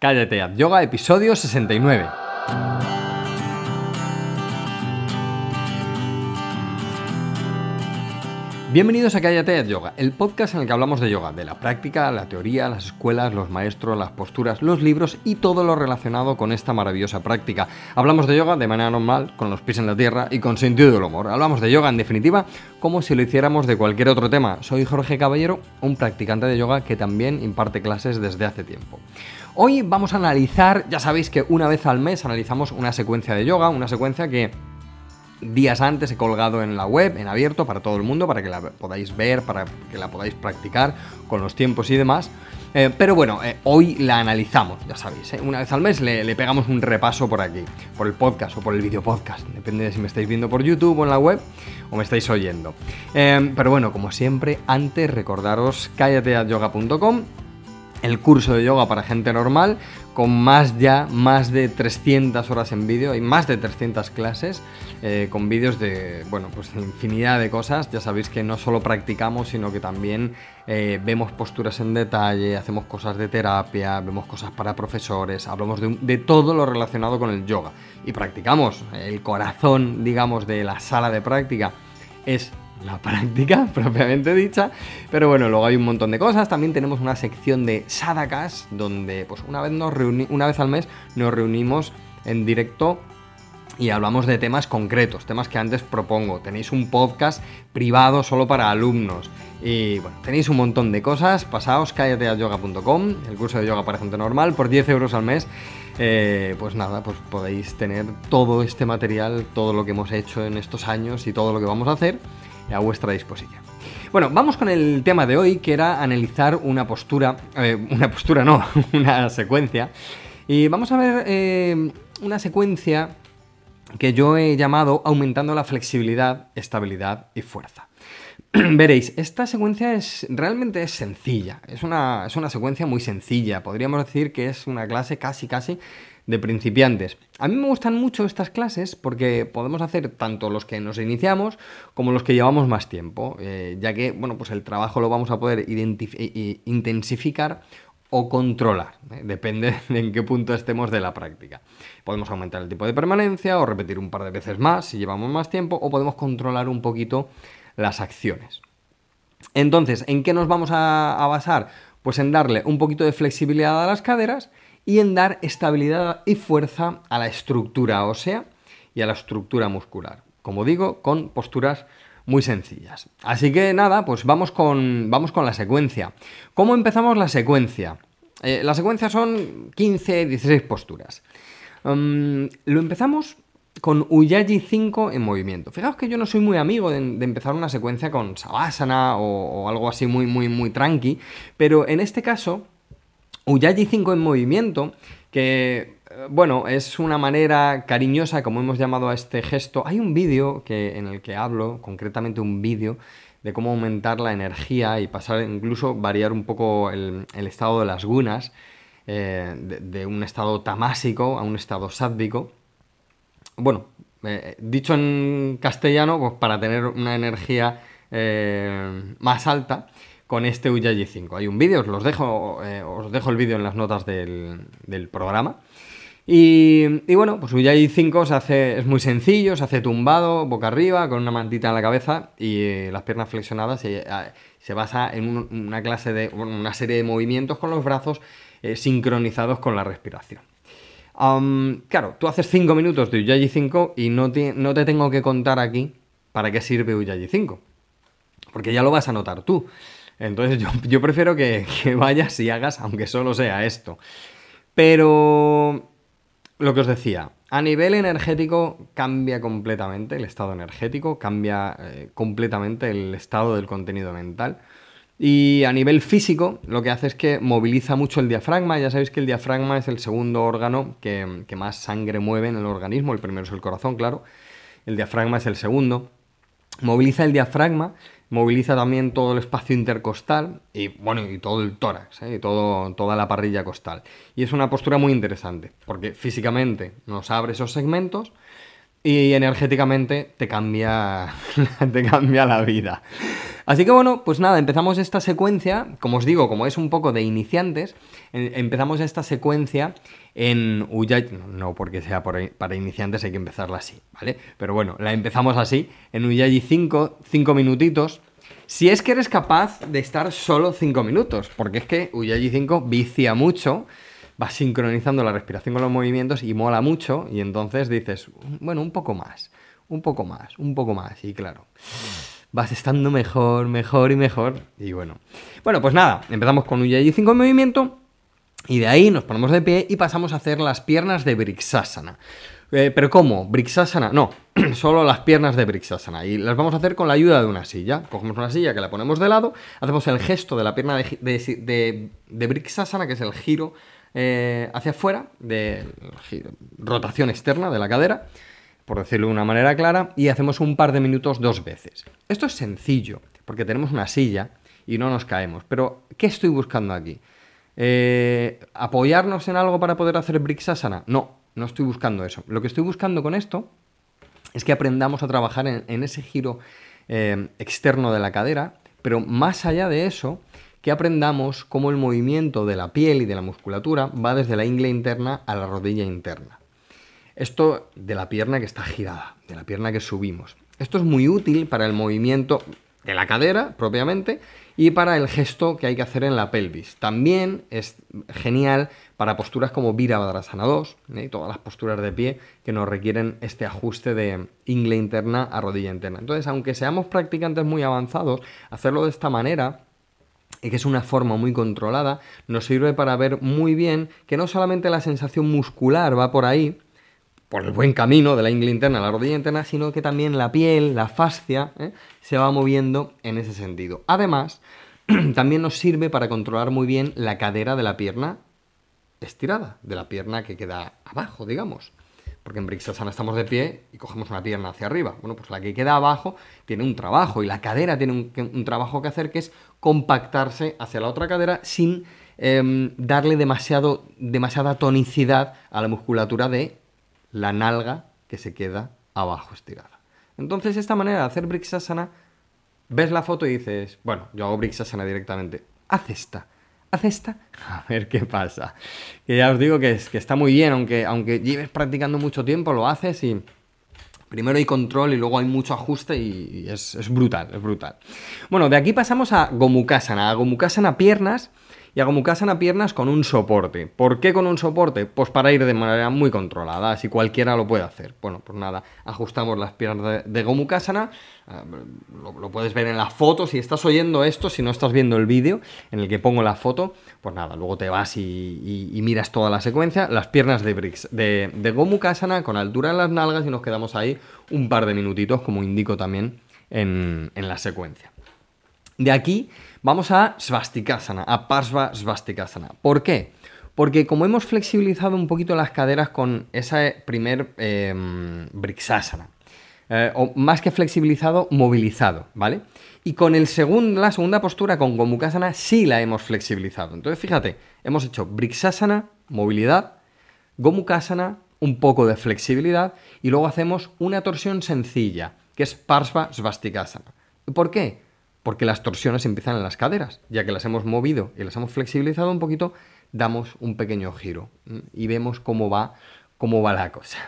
Cállate Yoga, episodio 69. Bienvenidos a Cállate Yoga, el podcast en el que hablamos de yoga, de la práctica, la teoría, las escuelas, los maestros, las posturas, los libros y todo lo relacionado con esta maravillosa práctica. Hablamos de yoga de manera normal, con los pies en la tierra y con sentido del humor. Hablamos de yoga en definitiva como si lo hiciéramos de cualquier otro tema. Soy Jorge Caballero, un practicante de yoga que también imparte clases desde hace tiempo. Hoy vamos a analizar, ya sabéis que una vez al mes analizamos una secuencia de yoga, una secuencia que días antes he colgado en la web, en abierto, para todo el mundo, para que la podáis ver, para que la podáis practicar con los tiempos y demás. Eh, pero bueno, eh, hoy la analizamos, ya sabéis. Eh. Una vez al mes le, pegamos un repaso por aquí, por el podcast o por el video podcast. Depende de si me estáis viendo por YouTube o en la web o me estáis oyendo. pero bueno, como siempre, antes recordaros cállateayoga.com el curso de yoga para gente normal, con más ya, más de 300 horas en vídeo y más de 300 clases, eh, con vídeos de, bueno, pues infinidad de cosas. Ya sabéis que no solo practicamos, sino que también eh, vemos posturas en detalle, hacemos cosas de terapia, vemos cosas para profesores, hablamos de todo lo relacionado con el yoga. Y practicamos, el corazón, digamos, de la sala de práctica es la práctica propiamente dicha. Pero bueno, luego hay un montón de cosas. También tenemos una sección de sadakas, donde pues una vez, nos una vez al mes nos reunimos en directo y hablamos de temas concretos, temas que antes propongo. Tenéis un podcast privado solo para alumnos. Y bueno, tenéis un montón de cosas. Pasaos yoga.com el curso de yoga para gente normal, por 10 euros al mes. Eh, pues nada, pues podéis tener todo este material, todo lo que hemos hecho en estos años y todo lo que vamos a hacer a vuestra disposición. Bueno, vamos con el tema de hoy, que era analizar una postura, eh, una postura no, una secuencia. Y vamos a ver eh, una secuencia que yo he llamado aumentando la flexibilidad, estabilidad y fuerza. Veréis, esta secuencia es realmente es sencilla, es una, es una secuencia muy sencilla, podríamos decir que es una clase casi casi de principiantes. A mí me gustan mucho estas clases porque podemos hacer tanto los que nos iniciamos como los que llevamos más tiempo, eh, ya que bueno, pues el trabajo lo vamos a poder intensificar o controlar, ¿eh? depende de en qué punto estemos de la práctica. Podemos aumentar el tipo de permanencia o repetir un par de veces más si llevamos más tiempo o podemos controlar un poquito las acciones. Entonces, ¿en qué nos vamos a basar? Pues en darle un poquito de flexibilidad a las caderas y en dar estabilidad y fuerza a la estructura ósea y a la estructura muscular. Como digo, con posturas muy sencillas. Así que nada, pues vamos con, vamos con la secuencia. ¿Cómo empezamos la secuencia? Eh, la secuencia son 15, 16 posturas. Mm, lo empezamos con Uyaji 5 en movimiento. Fijaos que yo no soy muy amigo de, empezar una secuencia con Savasana o, o, algo así muy, muy, muy tranqui, pero en este caso Uyaji 5 en movimiento, que eh, bueno, es una manera cariñosa, como hemos llamado a este gesto. Hay un vídeo que, en el que hablo, concretamente un vídeo, de cómo aumentar la energía y pasar, incluso variar un poco el, estado de las gunas, eh, de, un estado tamásico a un estado sádvico. Bueno, eh, dicho en castellano, pues para tener una energía más alta con este Uyaji 5. Hay un vídeo, os, los dejo, eh, os dejo el vídeo en las notas del, programa. Y, bueno, pues Uyaji 5 se hace, es muy sencillo, se hace tumbado, boca arriba, con una mantita en la cabeza y eh, las piernas flexionadas. Se, eh, se basa en una clase de, una serie de movimientos con los brazos sincronizados con la respiración. claro, tú haces 5 minutos de Uyaji 5 y no te, tengo que contar aquí para qué sirve Uyaji 5. Porque ya lo vas a notar tú. Entonces yo, prefiero que, vayas y hagas, aunque solo sea esto. Pero lo que os decía, a nivel energético cambia completamente el estado energético, cambia eh, completamente el estado del contenido mental. Y a nivel físico, lo que hace es que moviliza mucho el diafragma. Ya sabéis que el diafragma es el segundo órgano que, que más sangre mueve en el organismo. El primero es el corazón, claro. El diafragma es el segundo. Moviliza el diafragma moviliza también todo el espacio intercostal y bueno, y todo el tórax, ¿eh? y todo, toda la parrilla costal. Y es una postura muy interesante, porque físicamente nos abre esos segmentos y energéticamente te cambia, te cambia la vida. Así que bueno, pues nada, empezamos esta secuencia, como os digo, como es un poco de iniciantes, em, empezamos esta secuencia en Uyay, no, porque sea para iniciantes hay que empezarla así, ¿vale? Pero bueno, la empezamos así, en Uyay 5, 5 minutitos, si es que eres capaz de estar solo 5 minutos, porque es que Uyay 5 vicia mucho, va sincronizando la respiración con los movimientos y mola mucho, y entonces dices, bueno, un poco más, un poco más, un poco más, y claro vas estando mejor, mejor y mejor. Y bueno. Bueno, pues nada, empezamos con Ujjayi 5 en movimiento. Y de ahí nos ponemos de pie y pasamos a hacer las piernas de Brixasana. Eh, ¿Pero cómo? ¿Brixasana? No, solo las piernas de Brixasana. Y las vamos a hacer con la ayuda de una silla. Cogemos una silla que la ponemos de lado, hacemos el gesto de la pierna de, de, de, Brixasana, que es el giro eh, hacia afuera, de rotación externa de la cadera por decirlo de una manera clara, y hacemos un par de minutos dos veces. Esto es sencillo, porque tenemos una silla y no nos caemos. Pero, ¿qué estoy buscando aquí? Eh, ¿Apoyarnos en algo para poder hacer Brixasana? No, no estoy buscando eso. Lo que estoy buscando con esto es que aprendamos a trabajar en, ese giro eh, externo de la cadera, pero más allá de eso, que aprendamos cómo el movimiento de la piel y de la musculatura va desde la ingle interna a la rodilla interna. Esto de la pierna que está girada, de la pierna que subimos. Esto es muy útil para el movimiento de la cadera propiamente y para el gesto que hay que hacer en la pelvis. También es genial para posturas como Virabhadrasana 2 ¿eh? y todas las posturas de pie que nos requieren este ajuste de ingle interna a rodilla interna. Entonces, aunque seamos practicantes muy avanzados, hacerlo de esta manera y que es una forma muy controlada, nos sirve para ver muy bien que no solamente la sensación muscular va por ahí, por el buen camino de la ingle interna la rodilla interna, sino que también la piel, la fascia, ¿eh? se va moviendo en ese sentido. Además, también nos sirve para controlar muy bien la cadera de la pierna estirada, de la pierna que queda abajo, digamos. Porque en Brixasana estamos de pie y cogemos una pierna hacia arriba. Bueno, pues la que queda abajo tiene un trabajo y la cadera tiene un, trabajo que hacer que es compactarse hacia la otra cadera sin em, darle demasiado, demasiada tonicidad a la musculatura de la nalga que se queda abajo estirada. Entonces, esta manera de hacer Brixasana, ves la foto y dices, bueno, yo hago Brixasana directamente. Haz esta, haz esta, a ver qué pasa. Que ya os digo que, es, que está muy bien, aunque, aunque lleves practicando mucho tiempo, lo haces y primero hay control y luego hay mucho ajuste y, es, es, brutal, es brutal. Bueno, de aquí pasamos a Gomukasana. A Gomukasana piernas y hago Mukasana piernas con un soporte. ¿Por qué con un soporte? Pues para ir de manera muy controlada, así cualquiera lo puede hacer. Bueno, pues nada, ajustamos las piernas de, Gomukasana, eh, lo, puedes ver en la foto, si estás oyendo esto, si no estás viendo el vídeo en el que pongo la foto, pues nada, luego te vas y, miras toda la secuencia, las piernas de, Brix, de, de Gomukasana con altura en las nalgas y nos quedamos ahí un par de minutitos, como indico también en la secuencia. De aquí vamos a Svastikasana, a Parsva Svastikasana. ¿Por qué? Porque como hemos flexibilizado un poquito las caderas con ese primer eh, Brixasana, eh, o más que flexibilizado, movilizado, ¿vale? Y con el la segunda postura, con Gomukasana, sí la hemos flexibilizado. Entonces, fíjate, hemos hecho Brixasana, movilidad, Gomukasana, un poco de flexibilidad, y luego hacemos una torsión sencilla, que es Parsva Svastikasana. ¿Por qué? Porque las torsiones empiezan en las caderas, ya que las hemos movido y las hemos flexibilizado un poquito, damos un pequeño giro y vemos cómo va, cómo va la cosa.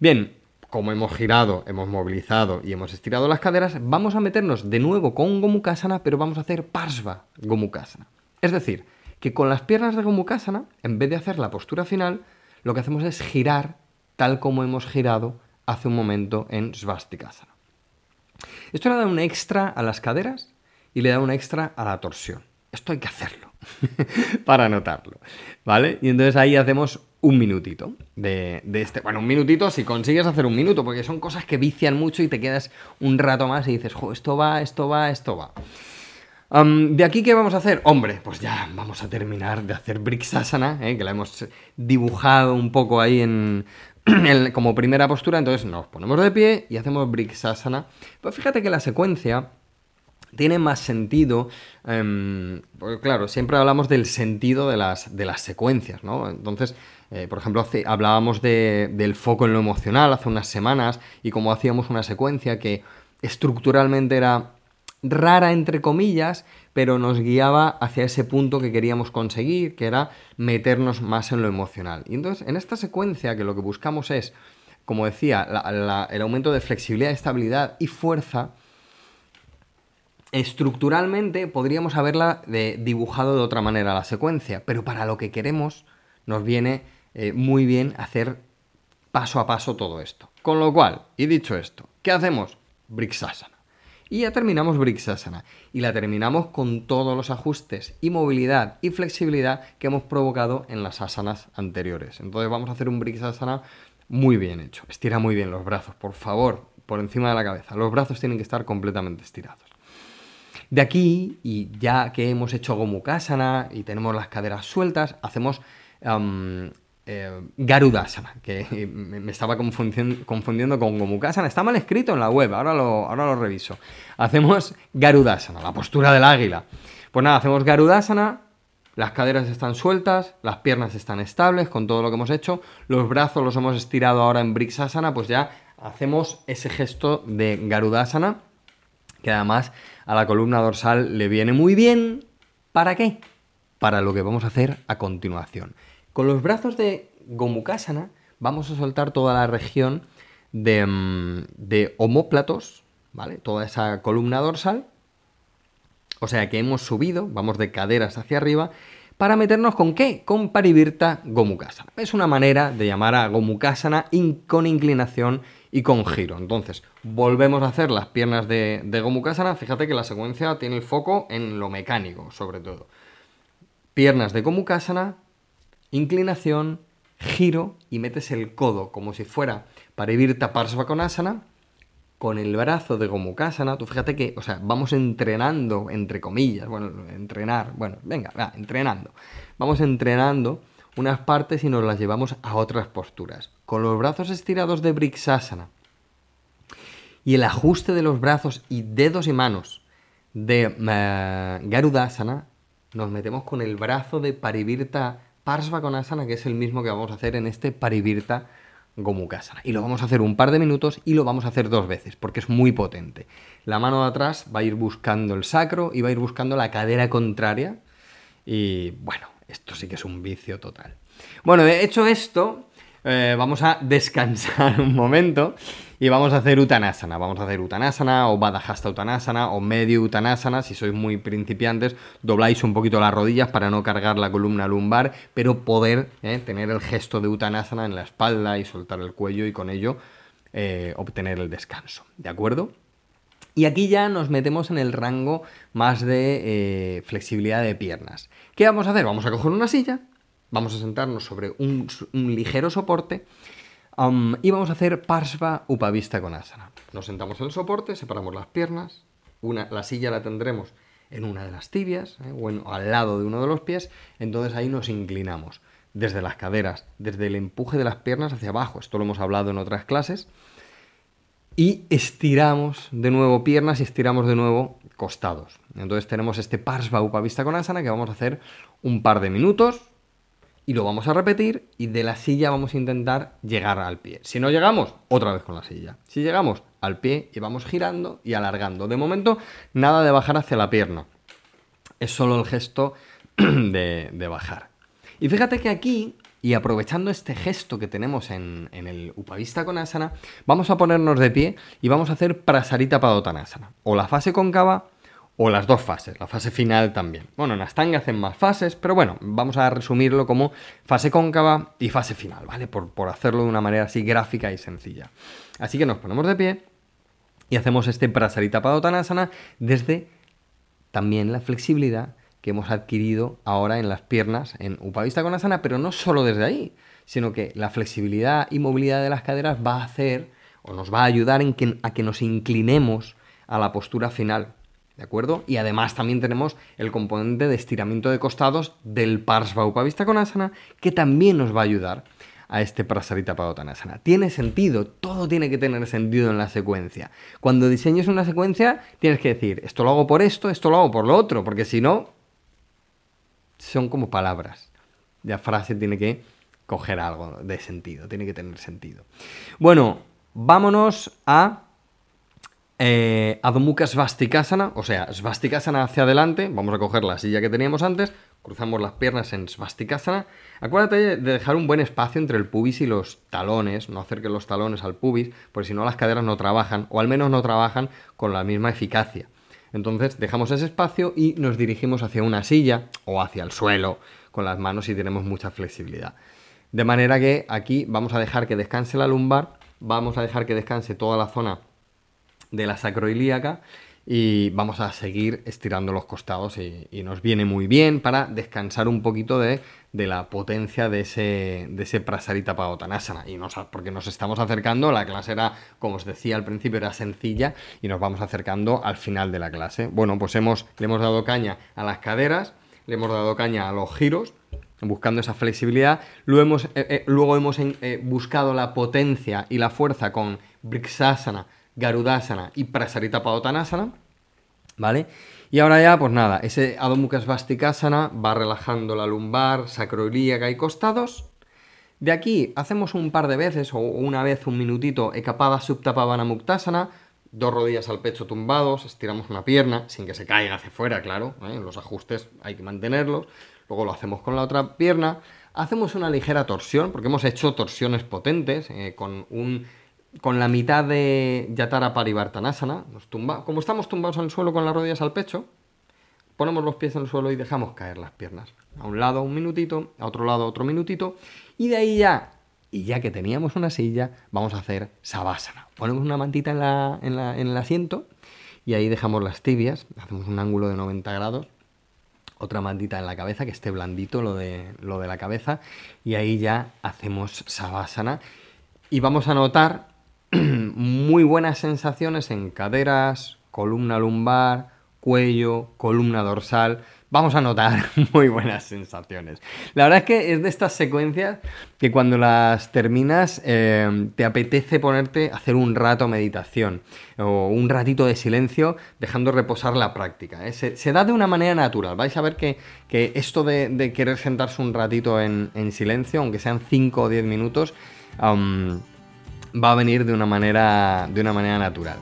Bien, como hemos girado, hemos movilizado y hemos estirado las caderas, vamos a meternos de nuevo con Gomukasana, pero vamos a hacer Parsva Gomukasana. Es decir, que con las piernas de Gomukasana, en vez de hacer la postura final, lo que hacemos es girar tal como hemos girado hace un momento en Svastikasana. Esto le da un extra a las caderas y le da un extra a la torsión. Esto hay que hacerlo para notarlo, ¿vale? Y entonces ahí hacemos un minutito de, este. Bueno, un minutito si consigues hacer un minuto, porque son cosas que vician mucho y te quedas un rato más y dices, jo, esto va, esto va, esto va. de aquí, ¿qué vamos a hacer? Hombre, pues ya vamos a terminar de hacer Brixasana, ¿eh? que la hemos dibujado un poco ahí en, como primera postura, entonces nos ponemos de pie y hacemos Brixasana. Pues fíjate que la secuencia tiene más sentido, em, porque claro, siempre hablamos del sentido de las, de las secuencias, ¿no? Entonces, eh, por ejemplo, hablábamos del foco en lo emocional hace unas semanas y como hacíamos una secuencia que estructuralmente era rara entre comillas, pero nos guiaba hacia ese punto que queríamos conseguir, que era meternos más en lo emocional. Y entonces, en esta secuencia que lo que buscamos es, como decía, el aumento de flexibilidad, estabilidad y fuerza, estructuralmente podríamos haberla dibujado de otra manera la secuencia, pero para lo que queremos nos viene eh, muy bien hacer paso a paso todo esto. Con lo cual, y dicho esto, ¿qué hacemos? Briksasana. Y ya terminamos Briksasana. Y la terminamos con todos los ajustes y movilidad y flexibilidad que hemos provocado en las asanas anteriores. Entonces vamos a hacer un Briksasana muy bien hecho. Estira muy bien los brazos, por favor, por encima de la cabeza. Los brazos tienen que estar completamente estirados. De aquí, y ya que hemos hecho Gomukasana y tenemos las caderas sueltas, hacemos eh, Garudasana, que me estaba confundiendo, con Gomukasana. Está mal escrito en la web, ahora lo, ahora lo reviso. Hacemos Garudasana, la postura del águila. Pues nada, hacemos Garudasana, las caderas están sueltas, las piernas están estables con todo lo que hemos hecho, los brazos los hemos estirado ahora en Briksasana, pues ya hacemos ese gesto de Garudasana, que además a la columna dorsal le viene muy bien. ¿Para qué? Para lo que vamos a hacer a continuación. Con los brazos de Gomukasana vamos a soltar toda la región de, mm, de homóplatos, ¿vale? Toda esa columna dorsal. O sea que hemos subido, vamos de caderas hacia arriba, para meternos con qué? Con Parivirta Gomukasana. Es una manera de llamar a Gomukasana con inclinación y con giro. Entonces, volvemos a hacer las piernas de, de Gomukasana. Fíjate que la secuencia tiene el foco en lo mecánico, sobre todo. Piernas de Gomukasana, inclinación, giro y metes el codo como si fuera para ir tapar Svakonasana con el brazo de Gomukasana. Tú fíjate que, o sea, vamos entrenando, entre comillas, bueno, entrenar, bueno, venga, va, entrenando. Vamos entrenando unas partes y nos las llevamos a otras posturas. Con los brazos estirados de Briksasana y el ajuste de los brazos y dedos y manos de uh, Garudasana, nos metemos con el brazo de Parivirta Parsvakonasana, que es el mismo que vamos a hacer en este Parivirta Gomukasana. Y lo vamos a hacer un par de minutos y lo vamos a hacer dos veces, porque es muy potente. La mano de atrás va a ir buscando el sacro y va a ir buscando la cadera contraria. Y bueno, esto sí que es un vicio total. Bueno, hecho esto, eh, vamos a descansar un momento y vamos a hacer Uttanasana. Vamos a hacer Uttanasana o Badahasta Uttanasana o medio Uttanasana. Si sois muy principiantes, dobláis un poquito las rodillas para no cargar la columna lumbar, pero poder eh, tener el gesto de Uttanasana en la espalda y soltar el cuello y con ello eh, obtener el descanso. ¿De acuerdo? Y aquí ya nos metemos en el rango más de flexibilidad de piernas. ¿Qué vamos a hacer? Vamos a coger una silla Vamos a sentarnos sobre un, ligero soporte um, y vamos a hacer Parsva Upavista con asana. Nos sentamos en el soporte, separamos las piernas, una, la silla la tendremos en una de las tibias eh, o, al lado de uno de los pies, entonces ahí nos inclinamos desde las caderas, desde el empuje de las piernas hacia abajo, esto lo hemos hablado en otras clases, y estiramos de nuevo piernas y estiramos de nuevo costados. Entonces tenemos este Parsva Upavista con asana que vamos a hacer un par de minutos, y lo vamos a repetir y de la silla vamos a intentar llegar al pie. Si no llegamos, otra vez con la silla. Si llegamos al pie y vamos girando y alargando. De momento, nada de bajar hacia la pierna. Es solo el gesto de, bajar. Y fíjate que aquí, y aprovechando este gesto que tenemos en, el Upavista Konasana, vamos a ponernos de pie y vamos a hacer Prasarita Padottanasana. O la fase cóncava o las dos fases, la fase final también. Bueno, en Astanga hacen más fases, pero bueno, vamos a resumirlo como fase cóncava y fase final, ¿vale? Por, hacerlo de una manera así gráfica y sencilla. Así que nos ponemos de pie y hacemos este Prasarita Padottanasana desde también la flexibilidad que hemos adquirido ahora en las piernas en Upavista Konasana, pero no solo desde ahí, sino que la flexibilidad y movilidad de las caderas va a hacer o nos va a ayudar en a que nos inclinemos a la postura final ¿De acuerdo? Y además también tenemos el componente de estiramiento de costados del Parsva Upavista Konasana, que también nos va a ayudar a este Prasarita Padottanasana. Tiene sentido, todo tiene que tener sentido en la secuencia. Cuando diseñes una secuencia, tienes que decir, esto lo hago por esto, esto lo hago por lo otro, porque si no, son como palabras. La frase tiene que coger algo de sentido, tiene que tener sentido. Bueno, vámonos a eh, Svastikasana, o sea, Svastikasana hacia adelante, vamos a coger la silla que teníamos antes, cruzamos las piernas en Svastikasana. Acuérdate de dejar un buen espacio entre el pubis y los talones, no acerques los talones al pubis, porque si no las caderas no trabajan, o al menos no trabajan con la misma eficacia. Entonces dejamos ese espacio y nos dirigimos hacia una silla o hacia el suelo con las manos y tenemos mucha flexibilidad. De manera que aquí vamos a dejar que descanse la lumbar, vamos a dejar que descanse toda la zona de la sacroilíaca y vamos a seguir estirando los costados y, nos viene muy bien para descansar un poquito de, la potencia de ese, de ese prasarita pagotanasana. Y nos, porque nos estamos acercando, la clase era, como os decía al principio, era sencilla y nos vamos acercando al final de la clase. Bueno, pues hemos, le hemos dado caña a las caderas, le hemos dado caña a los giros, buscando esa flexibilidad. Luego hemos, eh, eh, luego hemos eh, buscado la potencia y la fuerza con Brixasana, Garudasana y Prasarita Padottanasana, ¿vale? Y ahora ya, pues nada, ese Adho Mukha va relajando la lumbar, sacroilíaca y costados. De aquí hacemos un par de veces o una vez un minutito Ekapada Subtapavana Muktasana, dos rodillas al pecho tumbados, estiramos una pierna sin que se caiga hacia afuera, claro, ¿eh? los ajustes hay que mantenerlos. Luego lo hacemos con la otra pierna. Hacemos una ligera torsión, porque hemos hecho torsiones potentes eh, con un con la mitad de Yatara Parivartanasana, nos tumba, como estamos tumbados en el suelo con las rodillas al pecho, ponemos los pies en el suelo y dejamos caer las piernas. A un lado un minutito, a otro lado otro minutito, y de ahí ya, y ya que teníamos una silla, vamos a hacer Savasana. Ponemos una mantita en, la, en, el asiento y ahí dejamos las tibias, hacemos un ángulo de 90 grados, otra mantita en la cabeza, que esté blandito lo de, lo de la cabeza, y ahí ya hacemos Savasana. Y vamos a notar muy buenas sensaciones en caderas, columna lumbar, cuello, columna dorsal. Vamos a notar muy buenas sensaciones. La verdad es que es de estas secuencias que cuando las terminas eh, te apetece ponerte a hacer un rato meditación o un ratito de silencio dejando reposar la práctica. ¿eh? Se, da de una manera natural. Vais a ver que, esto de, querer sentarse un ratito en, silencio, aunque sean 5 o 10 minutos, va a venir de una manera, de una manera natural.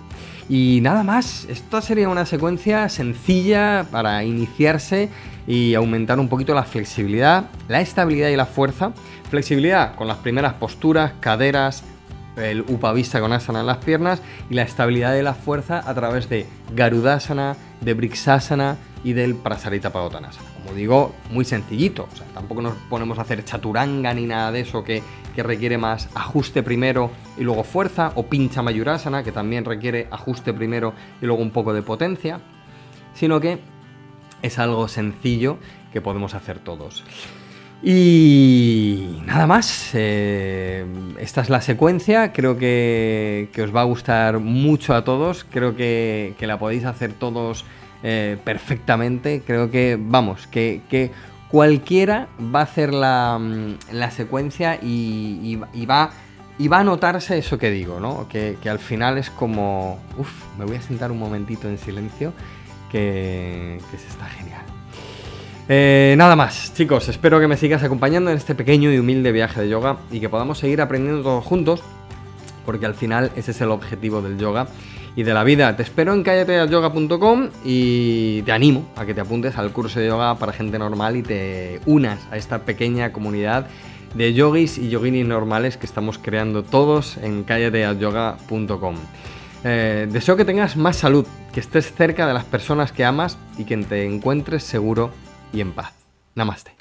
Y nada más, esta sería una secuencia sencilla para iniciarse y aumentar un poquito la flexibilidad, la estabilidad y la fuerza. Flexibilidad con las primeras posturas, caderas, el upavista con asana en las piernas y la estabilidad de la fuerza a través de garudasana, de brixasana y del prasarita padottanasana. Como digo, muy sencillito, o sea, tampoco nos ponemos a hacer chaturanga ni nada de eso que, que requiere más ajuste primero y luego fuerza, o pincha mayurasana, que también requiere ajuste primero y luego un poco de potencia, sino que es algo sencillo que podemos hacer todos. Y nada más, eh, esta es la secuencia, creo que, os va a gustar mucho a todos, creo que, la podéis hacer todos eh, perfectamente, creo que, vamos, que, cualquiera va a hacer la, mm, secuencia y, va, y va a notarse eso que digo, ¿no? Que, al final es como, uff, me voy a sentar un momentito en silencio, que, que se está genial. Eh, nada más, chicos, espero que me sigas acompañando en este pequeño y humilde viaje de yoga y que podamos seguir aprendiendo todos juntos, porque al final ese es el objetivo del yoga y de la vida. Te espero en callateayoga.com y te animo a que te apuntes al curso de yoga para gente normal y te unas a esta pequeña comunidad de yogis y yoginis normales que estamos creando todos en callateayoga.com. Eh, deseo que tengas más salud, que estés cerca de las personas que amas y que te encuentres seguro y en paz. Namaste.